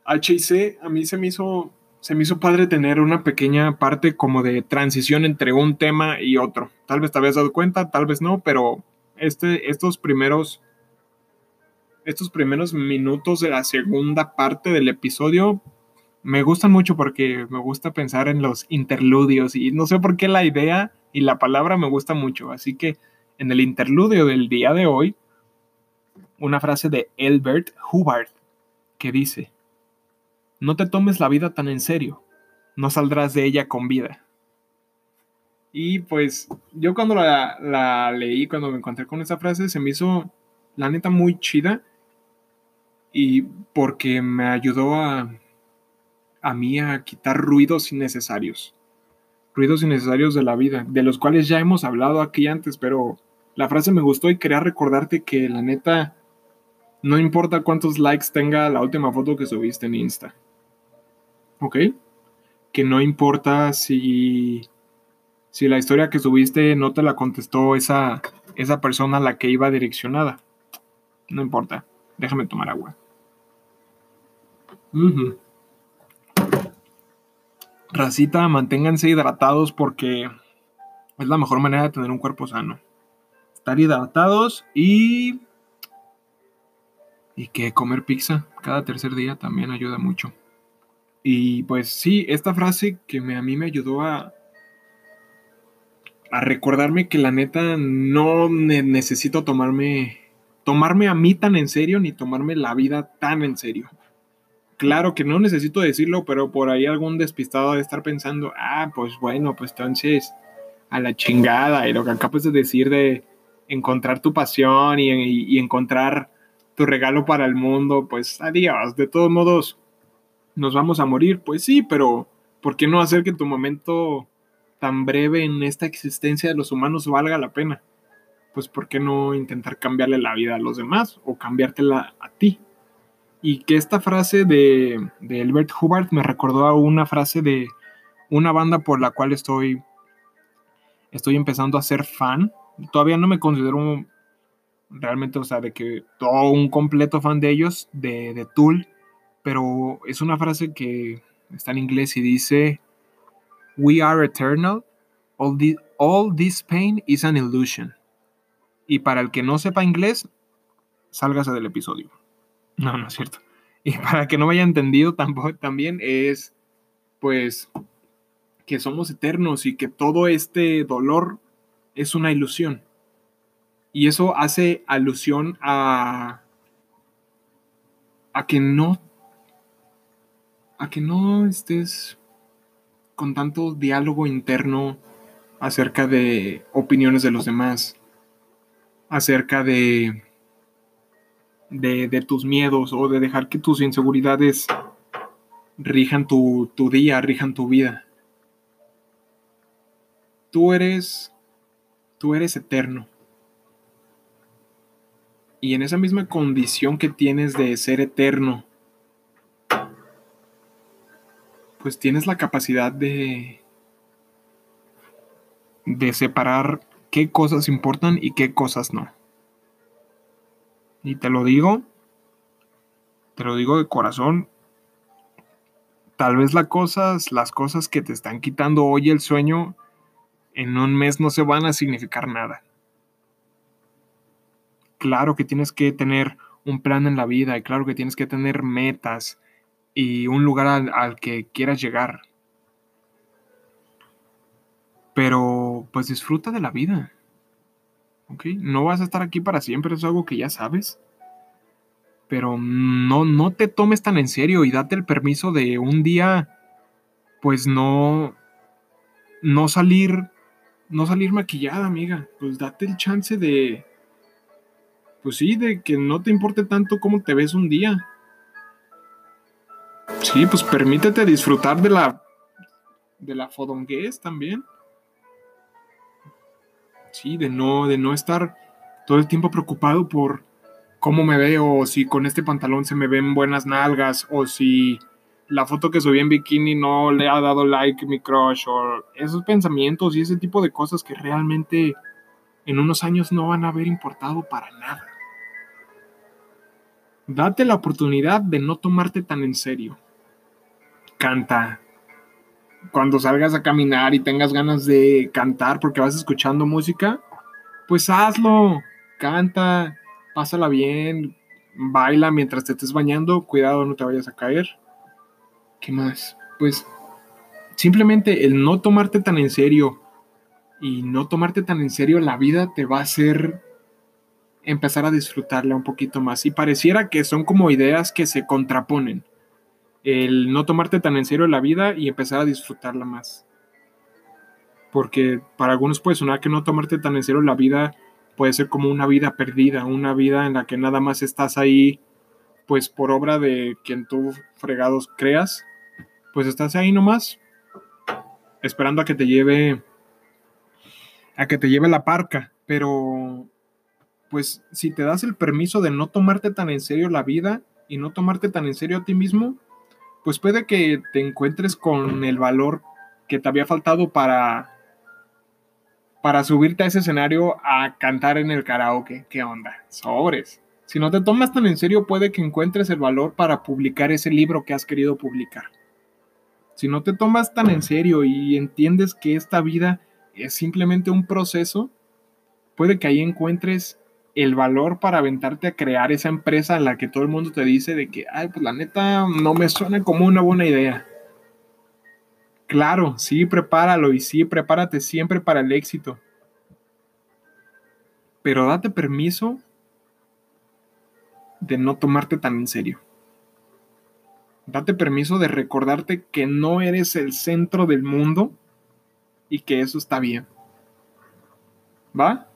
HIC, a mí se me hizo se me hizo padre tener una pequeña parte como de transición entre un tema y otro. Tal vez te habías dado cuenta, tal vez no, pero este, estos primeros estos primeros minutos de la segunda parte del episodio me gustan mucho porque me gusta pensar en los interludios y no sé por qué la idea y la palabra me gusta mucho. Así que en el interludio del día de hoy, una frase de Elbert Hubbard que dice, no te tomes la vida tan en serio. No saldrás de ella con vida. Y pues yo cuando la, leí, cuando me encontré con esa frase, se me hizo, la neta, muy chida. Y porque me ayudó a, a mí a quitar ruidos innecesarios. Ruidos innecesarios de la vida, de los cuales ya hemos hablado aquí antes, pero la frase me gustó y quería recordarte que la neta, No importa cuántos likes tenga la última foto que subiste en Insta. ¿Ok? Que no importa si, si la historia que subiste no te la contestó esa, esa persona a la que iba direccionada. No importa. Déjame tomar agua. Racita, manténganse hidratados porque es la mejor manera de tener un cuerpo sano. Estar hidratados y y que comer pizza cada tercer día también ayuda mucho. Y pues sí, esta frase que a mí me ayudó a, a recordarme que la neta no necesito tomarme, tomarme a mí tan en serio ni tomarme la vida tan en serio. Claro que no necesito decirlo, pero por ahí algún despistado de estar pensando, ah, pues bueno, pues entonces a la chingada. Y lo que acabas de decir de encontrar tu pasión y, y encontrar tu regalo para el mundo, pues adiós, de todos modos nos vamos a morir, pues sí, pero ¿por qué no hacer que tu momento tan breve en esta existencia de los humanos valga la pena? Pues ¿por qué no intentar cambiarle la vida a los demás o cambiártela a ti? Y que esta frase de, de Albert Hubbard me recordó a una frase de una banda por la cual estoy, estoy empezando a ser fan. Todavía no me considero realmente, o sea, de que todo un completo fan de ellos, de, de Tool, pero es una frase que está en inglés y dice, We are eternal, all, all this pain is an illusion. Y para el que no sepa inglés, sálgase del episodio. No, no es cierto. Y para el que no me haya entendido tampoco, también es, pues, que somos eternos y que todo este dolor es una ilusión. Y eso hace alusión a, a que no, a que no estés con tanto diálogo interno acerca de opiniones de los demás, acerca de, de, tus miedos o de dejar que tus inseguridades rijan tu, tu día, rijan tu vida. Tú eres, tú eres eterno. Y en esa misma condición que tienes de ser eterno, pues tienes la capacidad de, de separar qué cosas importan y qué cosas no. Y te lo digo, te lo digo de corazón, tal vez las cosas, las cosas que te están quitando hoy el sueño, en un mes no se van a significar nada claro que tienes que tener un plan en la vida y claro que tienes que tener metas y un lugar al, que quieras llegar. Pero pues disfruta de la vida. ¿Ok? No vas a estar aquí para siempre, es algo que ya sabes. Pero no, no te tomes tan en serio y date el permiso de un día, pues no, no salir, no salir maquillada, amiga. Pues date el chance de, pues sí, de que no te importe tanto cómo te ves un día. Sí, pues permítete disfrutar de la de la fodonguez también. Sí, de no de no estar todo el tiempo preocupado por cómo me veo o si con este pantalón se me ven buenas nalgas o si la foto que subí en bikini no le ha dado like mi crush o esos pensamientos y ese tipo de cosas que realmente en unos años no van a haber importado para nada. Date la oportunidad de no tomarte tan en serio. Canta. Cuando salgas a caminar y tengas ganas de cantar porque vas escuchando música, pues hazlo. Canta, pásala bien, baila mientras te estés bañando, cuidado no te vayas a caer. ¿Qué más? Pues simplemente el no tomarte tan en serio y no tomarte tan en serio la vida te va a hacer empezar a disfrutarla un poquito más. Y pareciera que son como ideas que se contraponen. El no tomarte tan en serio la vida y empezar a disfrutarla más. Porque para algunos puede sonar que no tomarte tan en serio la vida puede ser como una vida perdida, una vida en la que nada más estás ahí, pues por obra de quien tú fregados creas, pues estás ahí nomás, esperando a que te lleve, a que te lleve la parca. Pero pues si te das el permiso de no tomarte tan en serio la vida y no tomarte tan en serio a ti mismo, pues puede que te encuentres con el valor que te había faltado para para subirte a ese escenario a cantar en el karaoke. ¿Qué onda? Sobres. Si no te tomas tan en serio, puede que encuentres el valor para publicar ese libro que has querido publicar. Si no te tomas tan en serio y entiendes que esta vida es simplemente un proceso, puede que ahí encuentres el valor para aventarte a crear esa empresa en la que todo el mundo te dice de que, ay, pues la neta no me suena como una buena idea. Claro, sí, prepáralo y sí, prepárate siempre para el éxito. Pero date permiso de no tomarte tan en serio. Date permiso de recordarte que no eres el centro del mundo y que eso está bien. ¿Va?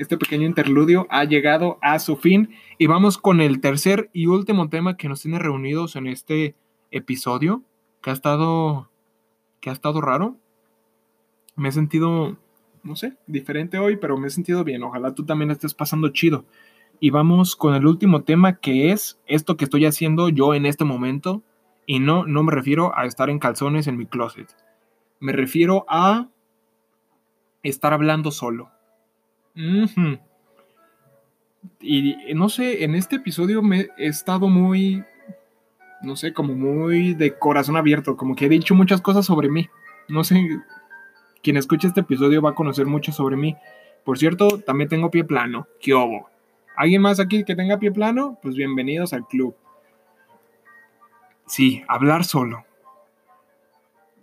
Este pequeño interludio ha llegado a su fin y vamos con el tercer y último tema que nos tiene reunidos en este episodio, que ha estado que ha estado raro. Me he sentido, no sé, diferente hoy, pero me he sentido bien. Ojalá tú también estés pasando chido. Y vamos con el último tema que es esto que estoy haciendo yo en este momento. Y no, no me refiero a estar en calzones en mi closet. Me refiero a estar hablando solo. Y no sé, en este episodio me he estado muy no sé, como muy de corazón abierto, como que he dicho muchas cosas sobre mí. No sé, quien escuche este episodio va a conocer mucho sobre mí. Por cierto, también tengo pie plano. ¿Qué obo? ¿Alguien más aquí que tenga pie plano? Pues bienvenidos al club. Sí, hablar solo.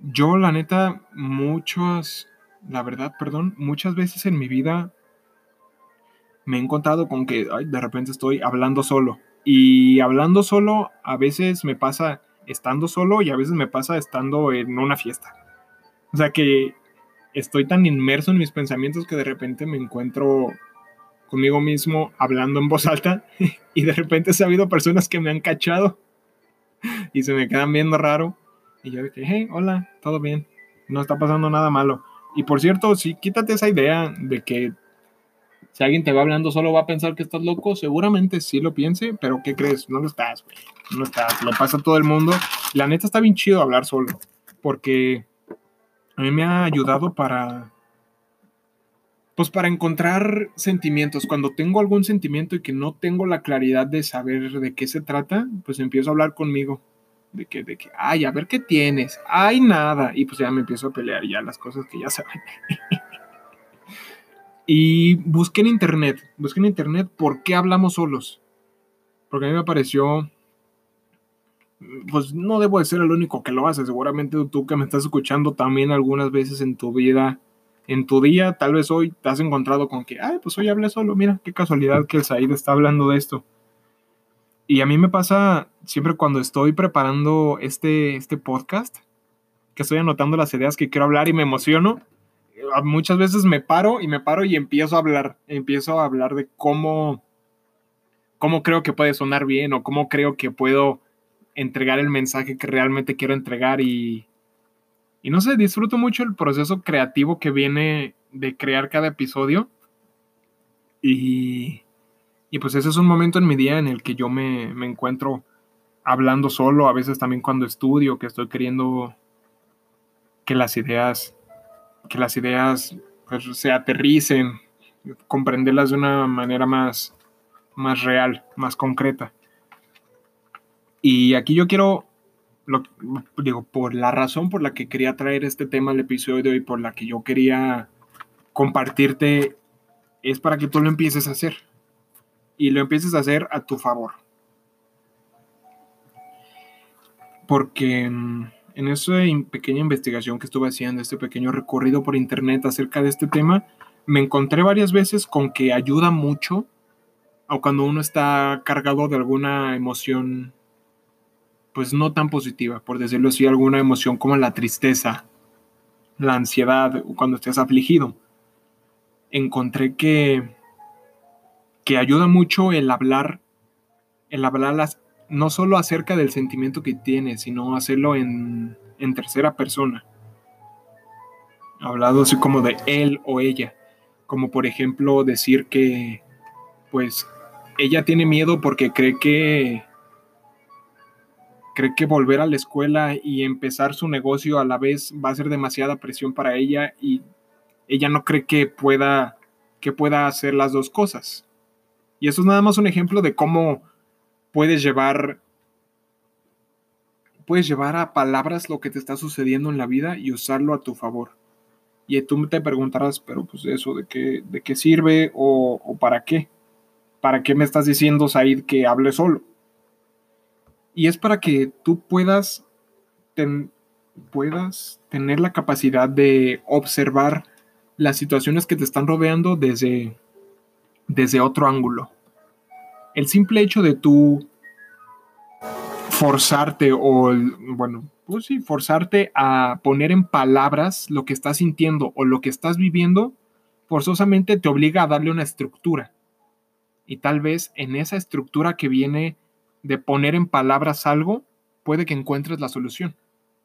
Yo, la neta, muchas, la verdad, perdón, muchas veces en mi vida me he encontrado con que de repente estoy hablando solo. Y hablando solo, a veces me pasa estando solo y a veces me pasa estando en una fiesta. O sea que estoy tan inmerso en mis pensamientos que de repente me encuentro conmigo mismo hablando en voz alta y de repente ha habido personas que me han cachado y se me quedan viendo raro. Y yo dije, hey, hola, todo bien, no está pasando nada malo. Y por cierto, sí, quítate esa idea de que si alguien te va hablando solo va a pensar que estás loco, seguramente sí lo piense, pero ¿qué crees? No lo estás, güey. No estás, lo pasa todo el mundo. La neta está bien chido hablar solo, porque a mí me ha ayudado para pues para encontrar sentimientos. Cuando tengo algún sentimiento y que no tengo la claridad de saber de qué se trata, pues empiezo a hablar conmigo. De que, de que, ay, a ver qué tienes. Ay, nada. Y pues ya me empiezo a pelear ya las cosas que ya saben. Y busqué en internet, busqué en internet por qué hablamos solos. Porque a mí me pareció, pues no debo de ser el único que lo hace. Seguramente tú que me estás escuchando también algunas veces en tu vida, en tu día, tal vez hoy te has encontrado con que, ay, pues hoy hablé solo. Mira, qué casualidad que el Said está hablando de esto. Y a mí me pasa siempre cuando estoy preparando este, este podcast, que estoy anotando las ideas que quiero hablar y me emociono muchas veces me paro y me paro y empiezo a hablar, empiezo a hablar de cómo, cómo creo que puede sonar bien o cómo creo que puedo entregar el mensaje que realmente quiero entregar y, y no sé, disfruto mucho el proceso creativo que viene de crear cada episodio. Y, y pues ese es un momento en mi día en el que yo me, me encuentro hablando solo, a veces también cuando estudio, que estoy queriendo que las ideas que las ideas pues, se aterricen, comprenderlas de una manera más, más real, más concreta. Y aquí yo quiero, lo, digo, por la razón por la que quería traer este tema al episodio y por la que yo quería compartirte, es para que tú lo empieces a hacer. Y lo empieces a hacer a tu favor. Porque mm, en esa pequeña investigación que estuve haciendo, este pequeño recorrido por internet acerca de este tema, me encontré varias veces con que ayuda mucho o cuando uno está cargado de alguna emoción, pues no tan positiva, por decirlo así, alguna emoción como la tristeza, la ansiedad o cuando estés afligido. Encontré que, que ayuda mucho el hablar, el hablar las, no solo acerca del sentimiento que tiene, sino hacerlo en, en tercera persona. Hablado así como de él o ella. Como por ejemplo decir que, pues ella tiene miedo porque cree que cree que volver a la escuela y empezar su negocio a la vez va a ser demasiada presión para ella y ella no cree que pueda que pueda hacer las dos cosas. Y eso es nada más un ejemplo de cómo puedes llevar puedes llevar a palabras lo que te está sucediendo en la vida y usarlo a tu favor. Y tú te preguntarás, pero pues eso, ¿de qué, de qué sirve o, para qué? ¿Para qué me estás diciendo, Said, que hable solo? Y es para que tú puedas, puedas tener la capacidad de observar las situaciones que te están rodeando desde, desde otro ángulo. El simple hecho de tú forzarte o, bueno, pues sí, forzarte a poner en palabras lo que estás sintiendo o lo que estás viviendo, forzosamente te obliga a darle una estructura. Y tal vez en esa estructura que viene de poner en palabras algo, puede que encuentres la solución.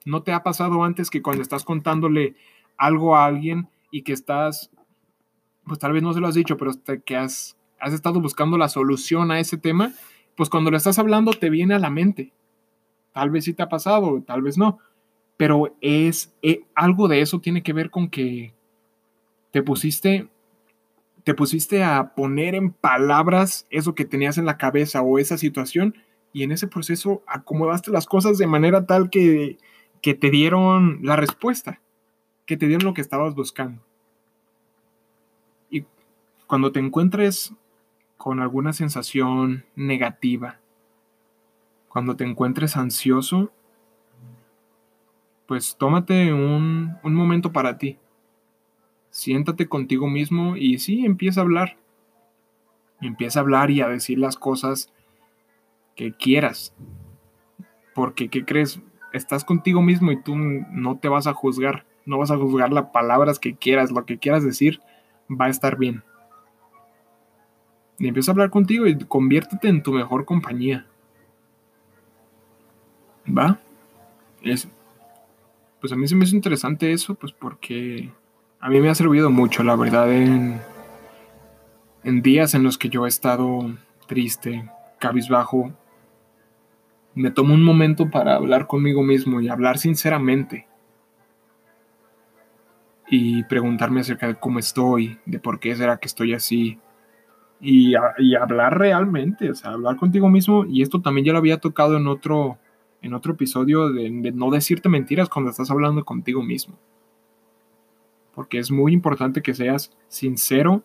¿No te ha pasado antes que cuando estás contándole algo a alguien y que estás, pues tal vez no se lo has dicho, pero que has, has estado buscando la solución a ese tema, pues cuando lo estás hablando te viene a la mente. Tal vez sí te ha pasado, tal vez no, pero es eh, algo de eso tiene que ver con que te pusiste te pusiste a poner en palabras eso que tenías en la cabeza o esa situación y en ese proceso acomodaste las cosas de manera tal que, que te dieron la respuesta, que te dieron lo que estabas buscando. Y cuando te encuentres con alguna sensación negativa, cuando te encuentres ansioso, pues tómate un, un momento para ti siéntate contigo mismo y sí, empieza a hablar. Empieza a hablar y a decir las cosas que quieras. Porque, ¿qué crees? Estás contigo mismo y tú no te vas a juzgar. No vas a juzgar las palabras que quieras. Lo que quieras decir va a estar bien. Y empieza a hablar contigo y conviértete en tu mejor compañía. ¿Va? Es, pues a mí se me hizo interesante eso, pues porque a mí me ha servido mucho, la verdad, en, en días en los que yo he estado triste, cabizbajo. Me tomo un momento para hablar conmigo mismo y hablar sinceramente. Y preguntarme acerca de cómo estoy, de por qué será que estoy así. Y, hablar realmente, o sea, hablar contigo mismo. Y esto también ya lo había tocado en otro, en otro episodio de no decirte mentiras cuando estás hablando contigo mismo porque es muy importante que seas sincero,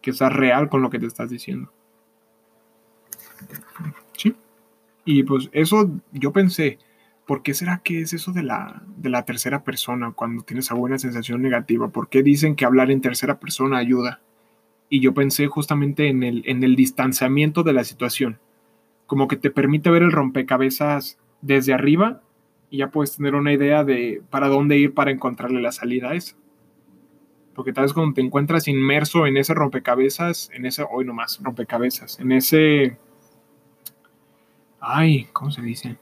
que seas real con lo que te estás diciendo. ¿Sí? Y pues eso yo pensé, ¿por qué será que es eso de la, de la tercera persona cuando tienes alguna sensación negativa? ¿Por qué dicen que hablar en tercera persona ayuda? Y yo pensé justamente en el, en el distanciamiento de la situación, como que te permite ver el rompecabezas desde arriba y ya puedes tener una idea de para dónde ir para encontrarle la salida a eso porque tal vez cuando te encuentras inmerso en ese rompecabezas, en ese, hoy nomás, rompecabezas, en ese, ay, ¿cómo se dice?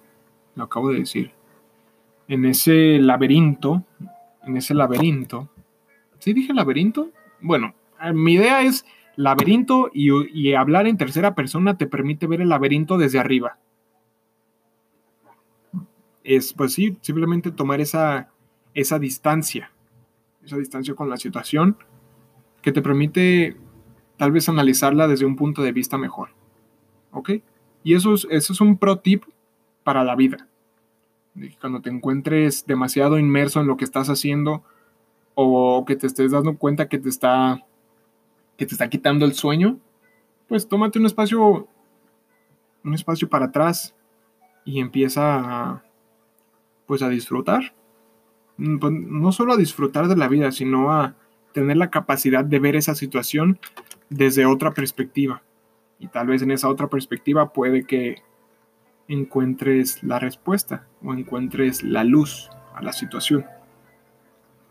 Lo acabo de decir, en ese laberinto, en ese laberinto, ¿sí dije laberinto? Bueno, mi idea es laberinto y, y hablar en tercera persona te permite ver el laberinto desde arriba. Es, pues sí, simplemente tomar esa, esa distancia esa distancia con la situación, que te permite tal vez analizarla desde un punto de vista mejor. ¿Ok? Y eso es, eso es un pro tip para la vida. Cuando te encuentres demasiado inmerso en lo que estás haciendo o que te estés dando cuenta que te está, que te está quitando el sueño, pues tómate un espacio, un espacio para atrás y empieza a, pues a disfrutar. Mm, pues, no solo a disfrutar de la vida, sino a tener la capacidad de ver esa situación desde otra perspectiva. Y tal vez en esa otra perspectiva puede que encuentres la respuesta o encuentres la luz a la situación.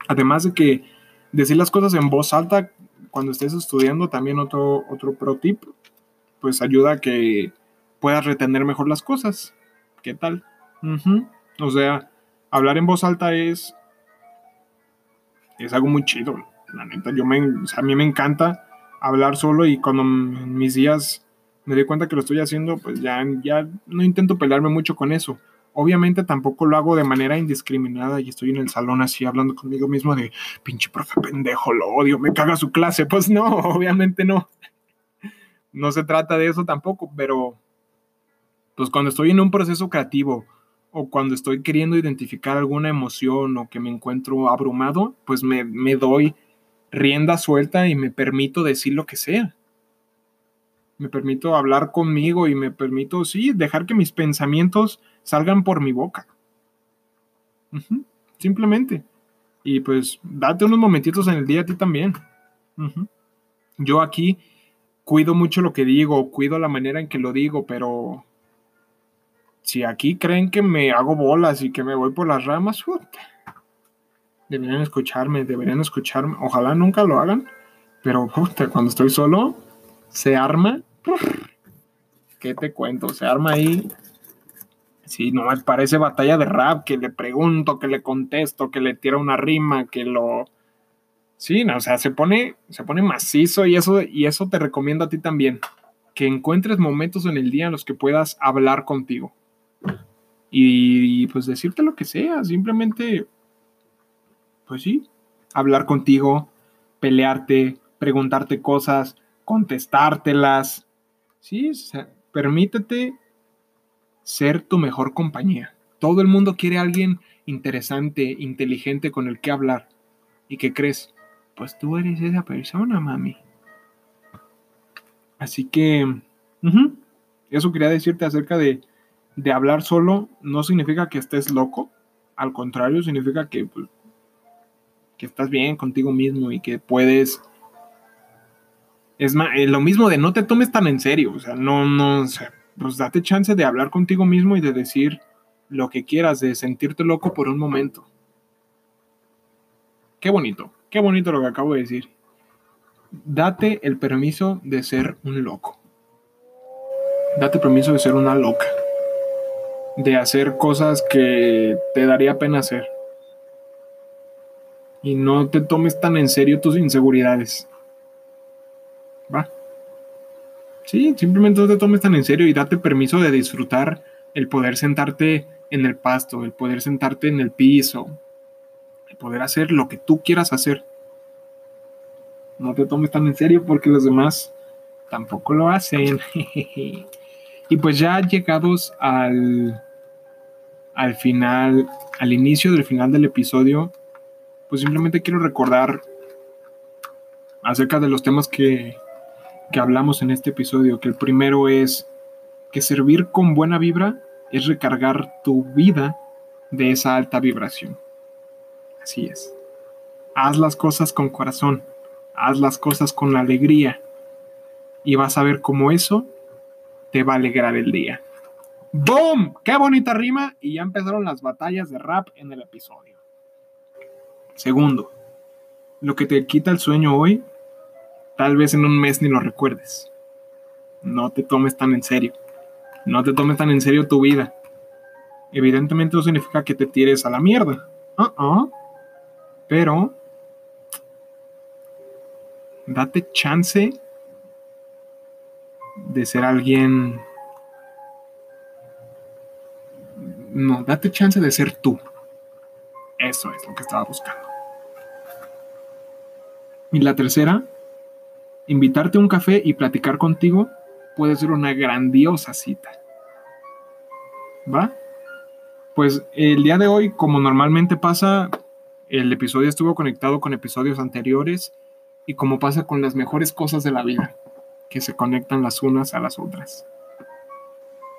Además de que decir las cosas en voz alta cuando estés estudiando, también otro, otro pro tip, pues ayuda a que puedas retener mejor las cosas. ¿Qué tal? O sea, hablar en voz alta es es algo muy chido. La neta, yo me, a mí me encanta hablar solo y cuando en mis días me doy cuenta que lo estoy haciendo, pues ya, ya no intento pelearme mucho con eso. Obviamente tampoco lo hago de manera indiscriminada y estoy en el salón así hablando conmigo mismo de pinche profe pendejo, lo odio, me caga su clase. Pues no, obviamente no. No se trata de eso tampoco, pero pues cuando estoy en un proceso creativo o cuando estoy queriendo identificar alguna emoción o que me encuentro abrumado, pues me, me doy rienda suelta y me permito decir lo que sea me permito hablar conmigo y me permito, sí, dejar que mis pensamientos salgan por mi boca. Simplemente. Y pues date unos momentitos en el día a ti también. Yo aquí cuido mucho lo que digo, cuido la manera en que lo digo, pero si aquí creen que me hago bolas y que me voy por las ramas, deberían escucharme, deberían escucharme. Ojalá nunca lo hagan, pero cuando estoy solo, se arma ¿Qué te cuento? Se arma ahí. Sí, no parece batalla de rap, que le pregunto, que le contesto, que le tira una rima, que lo. Sí, no, o sea, se pone, se pone macizo y eso, y eso te recomiendo a ti también. Que encuentres momentos en el día en los que puedas hablar contigo. Y pues decirte lo que sea, simplemente, pues sí, hablar contigo, pelearte, preguntarte cosas, contestártelas, Sí, permítete ser tu mejor compañía. Todo el mundo quiere a alguien interesante, inteligente con el que hablar. ¿Y qué crees? Pues tú eres esa persona, mami. Así que, eso quería decirte acerca de, de, hablar solo. No significa que estés loco. Al contrario, significa que, pues, que estás bien contigo mismo y que puedes es eh, lo mismo de no te tomes tan en serio, o sea, no, no, pues date chance de hablar contigo mismo y de decir lo que quieras, de sentirte loco por un momento. Qué bonito, qué bonito lo que acabo de decir. Date el permiso de ser un loco. Date permiso de ser una loca. De hacer cosas que te daría pena hacer. Y no te tomes tan en serio tus inseguridades. Va. Sí, simplemente no te tomes tan en serio y date permiso de disfrutar el poder sentarte en el pasto, el poder sentarte en el piso, el poder hacer lo que tú quieras hacer. No te tomes tan en serio porque los demás tampoco lo hacen. y pues ya llegados al, al final, al inicio del final del episodio, pues simplemente quiero recordar acerca de los temas que, que hablamos en este episodio, que el primero es que servir con buena vibra es recargar tu vida de esa alta vibración. Así es. Haz las cosas con corazón, haz las cosas con alegría y vas a ver cómo eso te va a alegrar el día. ¡Boom! ¡Qué bonita rima! Y ya empezaron las batallas de rap en el episodio. Segundo, lo que te quita el sueño hoy Tal vez en un mes ni lo recuerdes. No te tomes tan en serio. No te tomes tan en serio tu vida. Evidentemente no significa que te tires a la mierda. Uh Pero date chance de ser alguien. No, date chance de ser tú. Eso es lo que estaba buscando. Y la tercera, Invitarte a un café y platicar contigo puede ser una grandiosa cita. ¿Va? Pues el día de hoy, como normalmente pasa, el episodio estuvo conectado con episodios anteriores y como pasa con las mejores cosas de la vida, que se conectan las unas a las otras.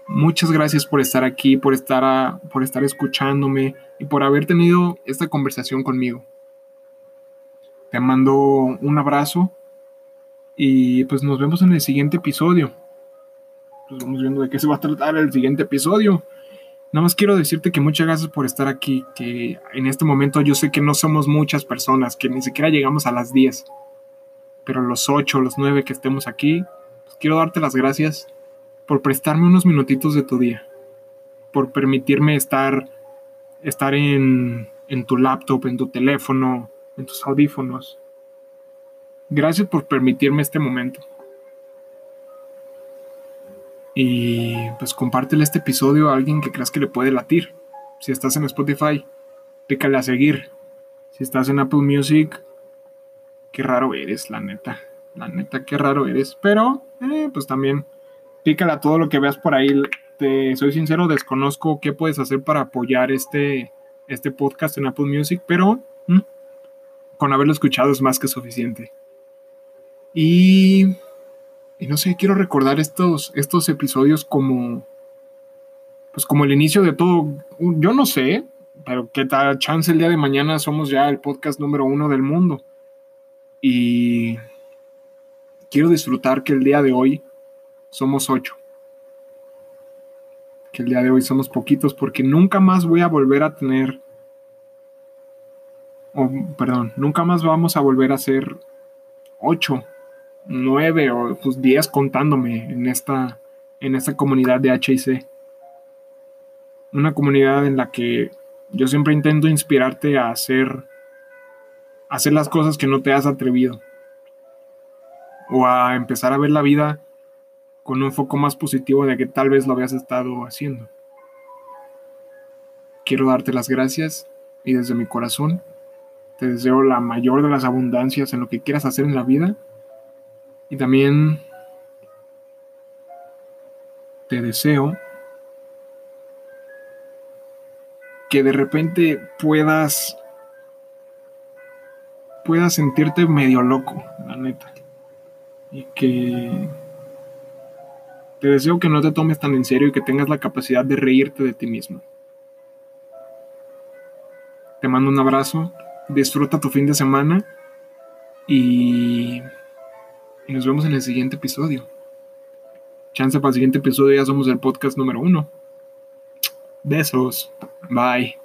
Muchas gracias por estar aquí, por estar, por estar escuchándome y por haber tenido esta conversación conmigo. Te mando un abrazo y pues nos vemos en el siguiente episodio. Pues vamos viendo de qué se va a tratar el siguiente episodio. Nada más quiero decirte que muchas gracias por estar aquí, que en este momento yo sé que no somos muchas personas, que ni siquiera llegamos a las 10, pero los 8, los 9 que estemos aquí, pues quiero darte las gracias por prestarme unos minutitos de tu día, por permitirme estar, estar en, en tu laptop, en tu teléfono, en tus audífonos, Gracias por permitirme este momento. Y pues compártele este episodio a alguien que creas que le puede latir. Si estás en Spotify, pícale a seguir. Si estás en Apple Music, qué raro eres, la neta. La neta, qué raro eres. Pero, eh, pues también, pícale a todo lo que veas por ahí. Te soy sincero, desconozco qué puedes hacer para apoyar este, este podcast en Apple Music, pero mm, con haberlo escuchado es más que suficiente. Y y no sé, quiero recordar estos, estos episodios como, pues como el inicio de todo. Yo no sé, pero qué tal chance el día de mañana somos ya el podcast número uno del mundo. Y quiero disfrutar que el día de hoy somos ocho. Que el día de hoy somos poquitos porque nunca más voy a volver a tener... Oh, perdón, nunca más vamos a volver a ser ocho nueve o pues, diez contándome en esta, en esta comunidad de HIC. Una comunidad en la que yo siempre intento inspirarte a hacer, a hacer las cosas que no te has atrevido. O a empezar a ver la vida con un foco más positivo de que tal vez lo habías estado haciendo. Quiero darte las gracias y desde mi corazón te deseo la mayor de las abundancias en lo que quieras hacer en la vida y también te deseo que de repente puedas puedas sentirte medio loco, la neta. Y que te deseo que no te tomes tan en serio y que tengas la capacidad de reírte de ti mismo. Te mando un abrazo, disfruta tu fin de semana y y nos vemos en el siguiente episodio. Chance para el siguiente episodio ya somos el podcast número uno. Besos. Bye.